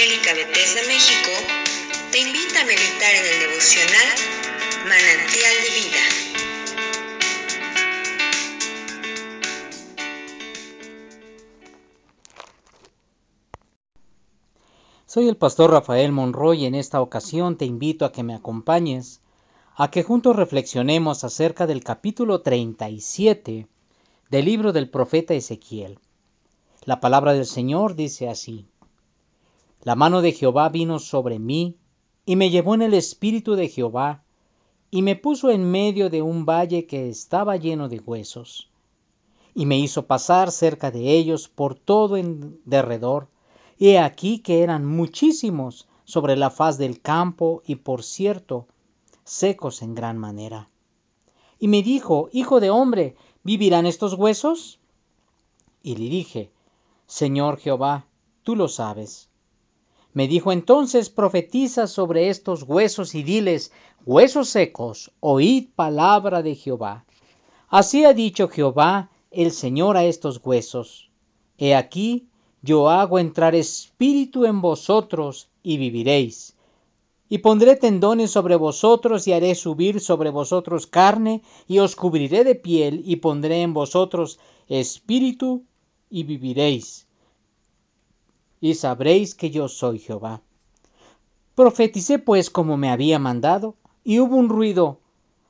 Evangélica México te invita a meditar en el devocional Manantial de Vida. Soy el pastor Rafael Monroy y en esta ocasión te invito a que me acompañes a que juntos reflexionemos acerca del capítulo 37 del libro del profeta Ezequiel. La palabra del Señor dice así. La mano de Jehová vino sobre mí, y me llevó en el espíritu de Jehová, y me puso en medio de un valle que estaba lleno de huesos, y me hizo pasar cerca de ellos por todo en derredor, y he aquí que eran muchísimos sobre la faz del campo, y por cierto, secos en gran manera. Y me dijo, Hijo de hombre, ¿vivirán estos huesos? Y le dije, Señor Jehová, tú lo sabes. Me dijo entonces, profetiza sobre estos huesos y diles, huesos secos, oíd palabra de Jehová. Así ha dicho Jehová el Señor a estos huesos. He aquí, yo hago entrar espíritu en vosotros y viviréis. Y pondré tendones sobre vosotros y haré subir sobre vosotros carne y os cubriré de piel y pondré en vosotros espíritu y viviréis y sabréis que yo soy Jehová. Profeticé pues como me había mandado, y hubo un ruido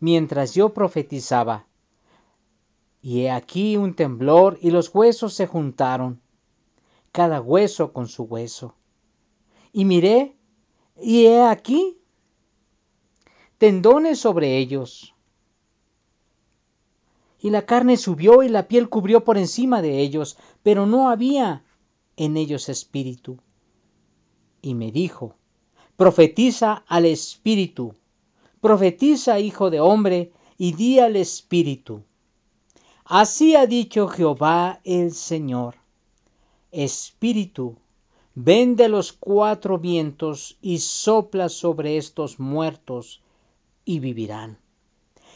mientras yo profetizaba. Y he aquí un temblor, y los huesos se juntaron, cada hueso con su hueso. Y miré, y he aquí tendones sobre ellos. Y la carne subió y la piel cubrió por encima de ellos, pero no había en ellos espíritu. Y me dijo, profetiza al espíritu, profetiza hijo de hombre, y di al espíritu. Así ha dicho Jehová el Señor. Espíritu, ven de los cuatro vientos y sopla sobre estos muertos y vivirán.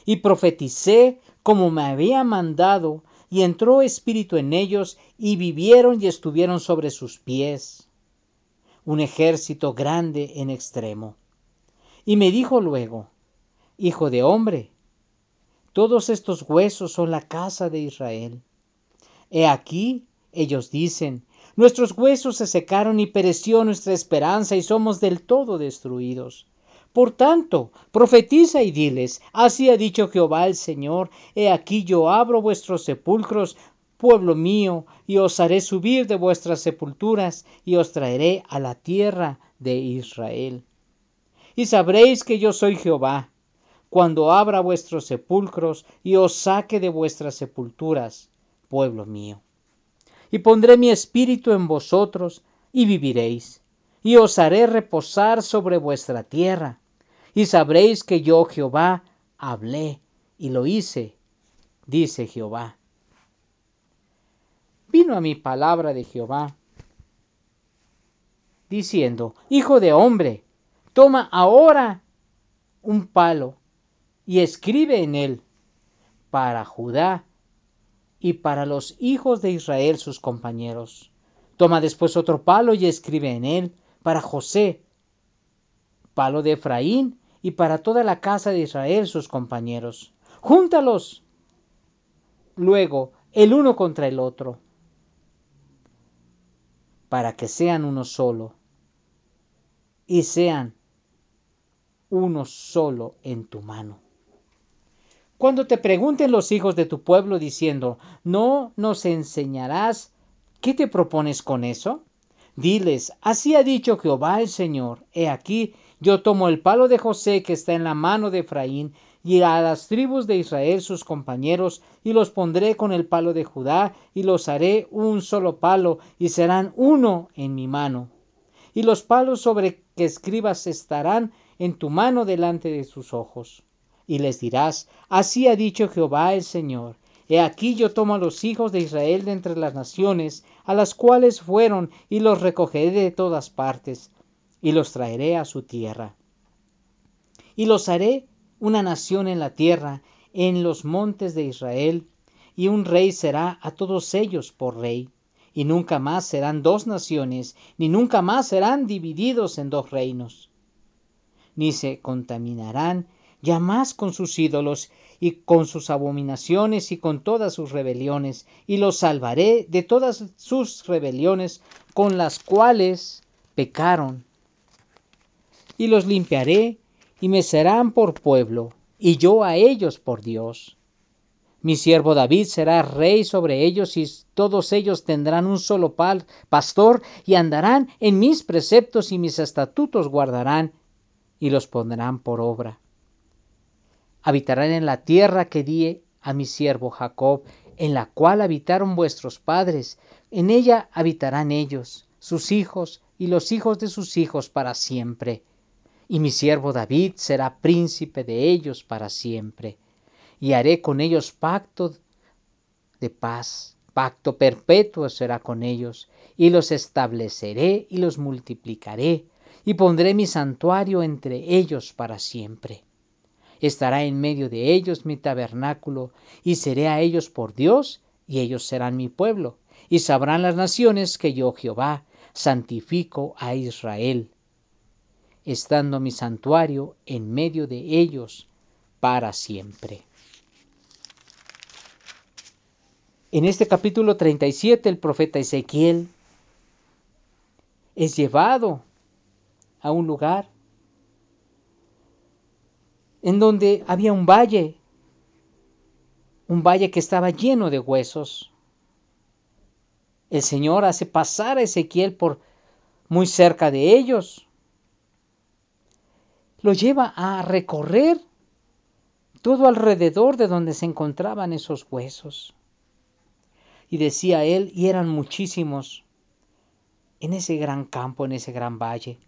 Y profeticé como me había mandado y entró espíritu en ellos, y vivieron y estuvieron sobre sus pies, un ejército grande en extremo. Y me dijo luego, Hijo de hombre, todos estos huesos son la casa de Israel. He aquí, ellos dicen, nuestros huesos se secaron y pereció nuestra esperanza y somos del todo destruidos. Por tanto, profetiza y diles, así ha dicho Jehová el Señor, he aquí yo abro vuestros sepulcros, pueblo mío, y os haré subir de vuestras sepulturas, y os traeré a la tierra de Israel. Y sabréis que yo soy Jehová, cuando abra vuestros sepulcros, y os saque de vuestras sepulturas, pueblo mío. Y pondré mi espíritu en vosotros, y viviréis, y os haré reposar sobre vuestra tierra y sabréis que yo Jehová hablé y lo hice, dice Jehová. Vino a mi palabra de Jehová, diciendo, Hijo de hombre, toma ahora un palo y escribe en él para Judá y para los hijos de Israel sus compañeros. Toma después otro palo y escribe en él para José, palo de Efraín y para toda la casa de Israel sus compañeros. Júntalos luego el uno contra el otro, para que sean uno solo, y sean uno solo en tu mano. Cuando te pregunten los hijos de tu pueblo diciendo, ¿no nos enseñarás qué te propones con eso? Diles, así ha dicho Jehová el Señor, he aquí, yo tomo el palo de José que está en la mano de Efraín, y a las tribus de Israel sus compañeros, y los pondré con el palo de Judá, y los haré un solo palo, y serán uno en mi mano. Y los palos sobre que escribas estarán en tu mano delante de sus ojos. Y les dirás, así ha dicho Jehová el Señor, He aquí yo tomo a los hijos de Israel de entre las naciones, a las cuales fueron, y los recogeré de todas partes, y los traeré a su tierra. Y los haré una nación en la tierra, en los montes de Israel, y un rey será a todos ellos por rey. y nunca más serán dos naciones, ni nunca más serán divididos en dos reinos. Ni se contaminarán ya más con sus ídolos y con sus abominaciones y con todas sus rebeliones, y los salvaré de todas sus rebeliones con las cuales pecaron. Y los limpiaré y me serán por pueblo, y yo a ellos por Dios. Mi siervo David será rey sobre ellos y todos ellos tendrán un solo pastor y andarán en mis preceptos y mis estatutos guardarán y los pondrán por obra. Habitarán en la tierra que di a mi siervo Jacob, en la cual habitaron vuestros padres, en ella habitarán ellos, sus hijos y los hijos de sus hijos para siempre y mi siervo David será príncipe de ellos para siempre, y haré con ellos pacto de paz, pacto perpetuo será con ellos, y los estableceré y los multiplicaré, y pondré mi santuario entre ellos para siempre. Estará en medio de ellos mi tabernáculo, y seré a ellos por Dios, y ellos serán mi pueblo, y sabrán las naciones que yo Jehová santifico a Israel estando mi santuario en medio de ellos para siempre. En este capítulo 37 el profeta Ezequiel es llevado a un lugar en donde había un valle, un valle que estaba lleno de huesos. El Señor hace pasar a Ezequiel por muy cerca de ellos lo lleva a recorrer todo alrededor de donde se encontraban esos huesos. Y decía él, y eran muchísimos en ese gran campo, en ese gran valle.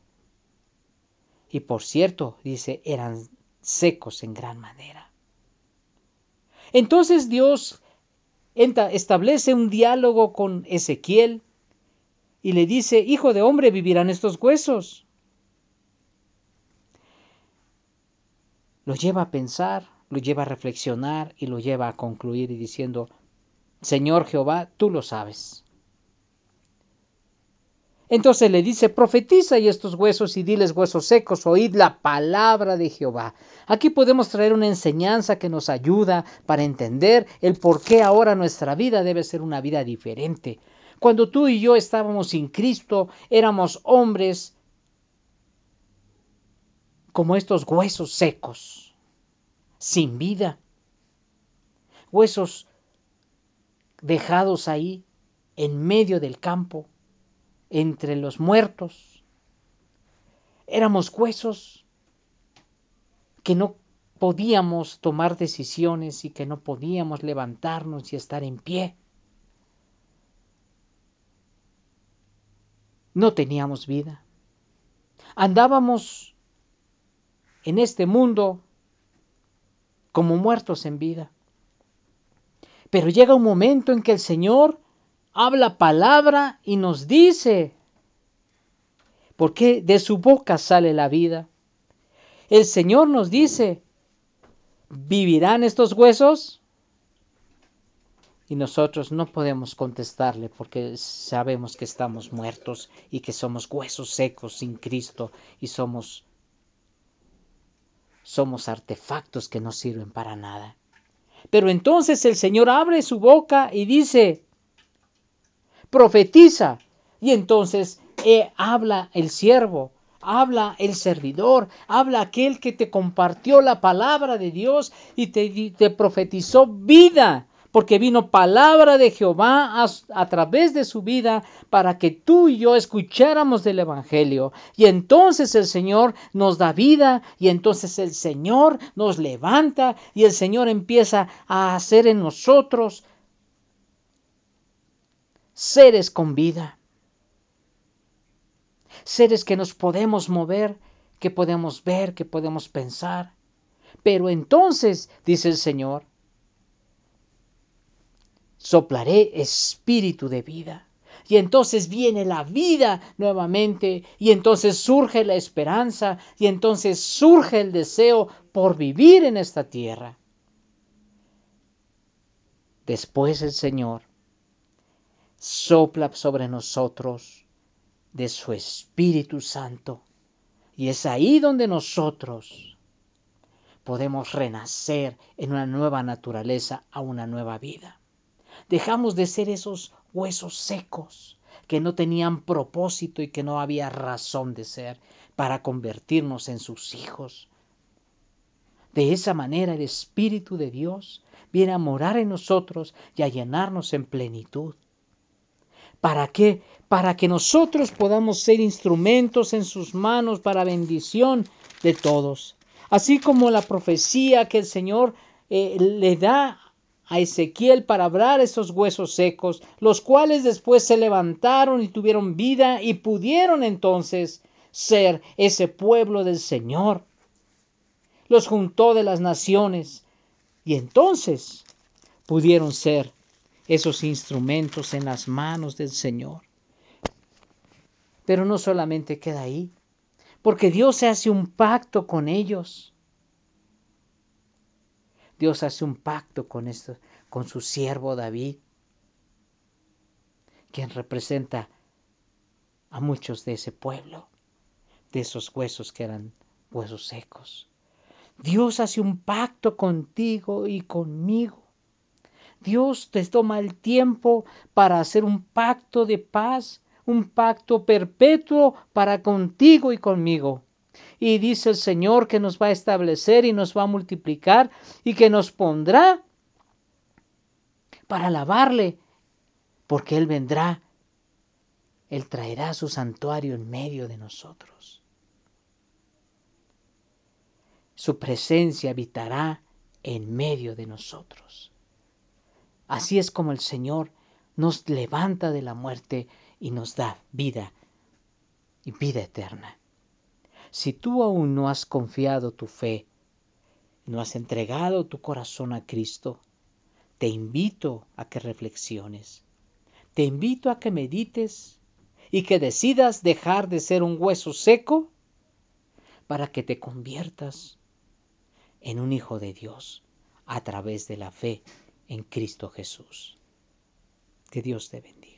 Y por cierto, dice, eran secos en gran manera. Entonces Dios establece un diálogo con Ezequiel y le dice, Hijo de hombre, vivirán estos huesos. Lo lleva a pensar, lo lleva a reflexionar y lo lleva a concluir y diciendo, Señor Jehová, tú lo sabes. Entonces le dice, profetiza y estos huesos y diles huesos secos, oíd la palabra de Jehová. Aquí podemos traer una enseñanza que nos ayuda para entender el por qué ahora nuestra vida debe ser una vida diferente. Cuando tú y yo estábamos sin Cristo, éramos hombres como estos huesos secos, sin vida, huesos dejados ahí en medio del campo, entre los muertos. Éramos huesos que no podíamos tomar decisiones y que no podíamos levantarnos y estar en pie. No teníamos vida. Andábamos en este mundo como muertos en vida. Pero llega un momento en que el Señor habla palabra y nos dice, porque de su boca sale la vida. El Señor nos dice, ¿vivirán estos huesos? Y nosotros no podemos contestarle porque sabemos que estamos muertos y que somos huesos secos sin Cristo y somos somos artefactos que no sirven para nada. Pero entonces el Señor abre su boca y dice, profetiza. Y entonces eh, habla el siervo, habla el servidor, habla aquel que te compartió la palabra de Dios y te, te profetizó vida porque vino palabra de Jehová a, través de su vida para que tú y yo escucháramos del Evangelio. Y entonces el Señor nos da vida y entonces el Señor nos levanta y el Señor empieza a hacer en nosotros seres con vida. Seres que nos podemos mover, que podemos ver, que podemos pensar. Pero entonces, dice el Señor, soplaré espíritu de vida. Y entonces viene la vida nuevamente, y entonces surge la esperanza, y entonces surge el deseo por vivir en esta tierra. Después el Señor sopla sobre nosotros de su Espíritu Santo. Y es ahí donde nosotros podemos renacer en una nueva naturaleza a una nueva vida. Dejamos de ser esos huesos secos que no tenían propósito y que no había razón de ser para convertirnos en sus hijos. De esa manera el Espíritu de Dios viene a morar en nosotros y a llenarnos en plenitud. ¿Para qué? Para que nosotros podamos ser instrumentos en sus manos para bendición de todos. Así como la profecía que el Señor eh, le da a Ezequiel para hablar esos huesos secos, los cuales después se levantaron y tuvieron vida y pudieron entonces ser ese pueblo del Señor. Los juntó de las naciones y entonces pudieron ser esos instrumentos en las manos del Señor. Pero no solamente queda ahí, porque Dios hace un pacto con ellos. Dios hace un pacto con, esto, con su siervo David, quien representa a muchos de ese pueblo, de esos huesos que eran huesos secos. Dios hace un pacto contigo y conmigo Dios te toma el tiempo para hacer un pacto de paz, un pacto perpetuo para contigo y conmigo. Y dice el Señor que nos va a establecer y nos va a multiplicar y que nos pondrá para alabarle, porque Él vendrá, Él traerá su santuario en medio de nosotros. Su presencia habitará en medio de nosotros. Así es como el Señor nos levanta de la muerte y nos da vida y vida eterna. Si tú aún no has confiado tu fe, no has entregado tu corazón a Cristo, te invito a que reflexiones. Te invito a que medites y que decidas dejar de ser un hueso seco para que te conviertas en un hijo de Dios a través de la fe en Cristo Jesús. Que Dios te bendiga.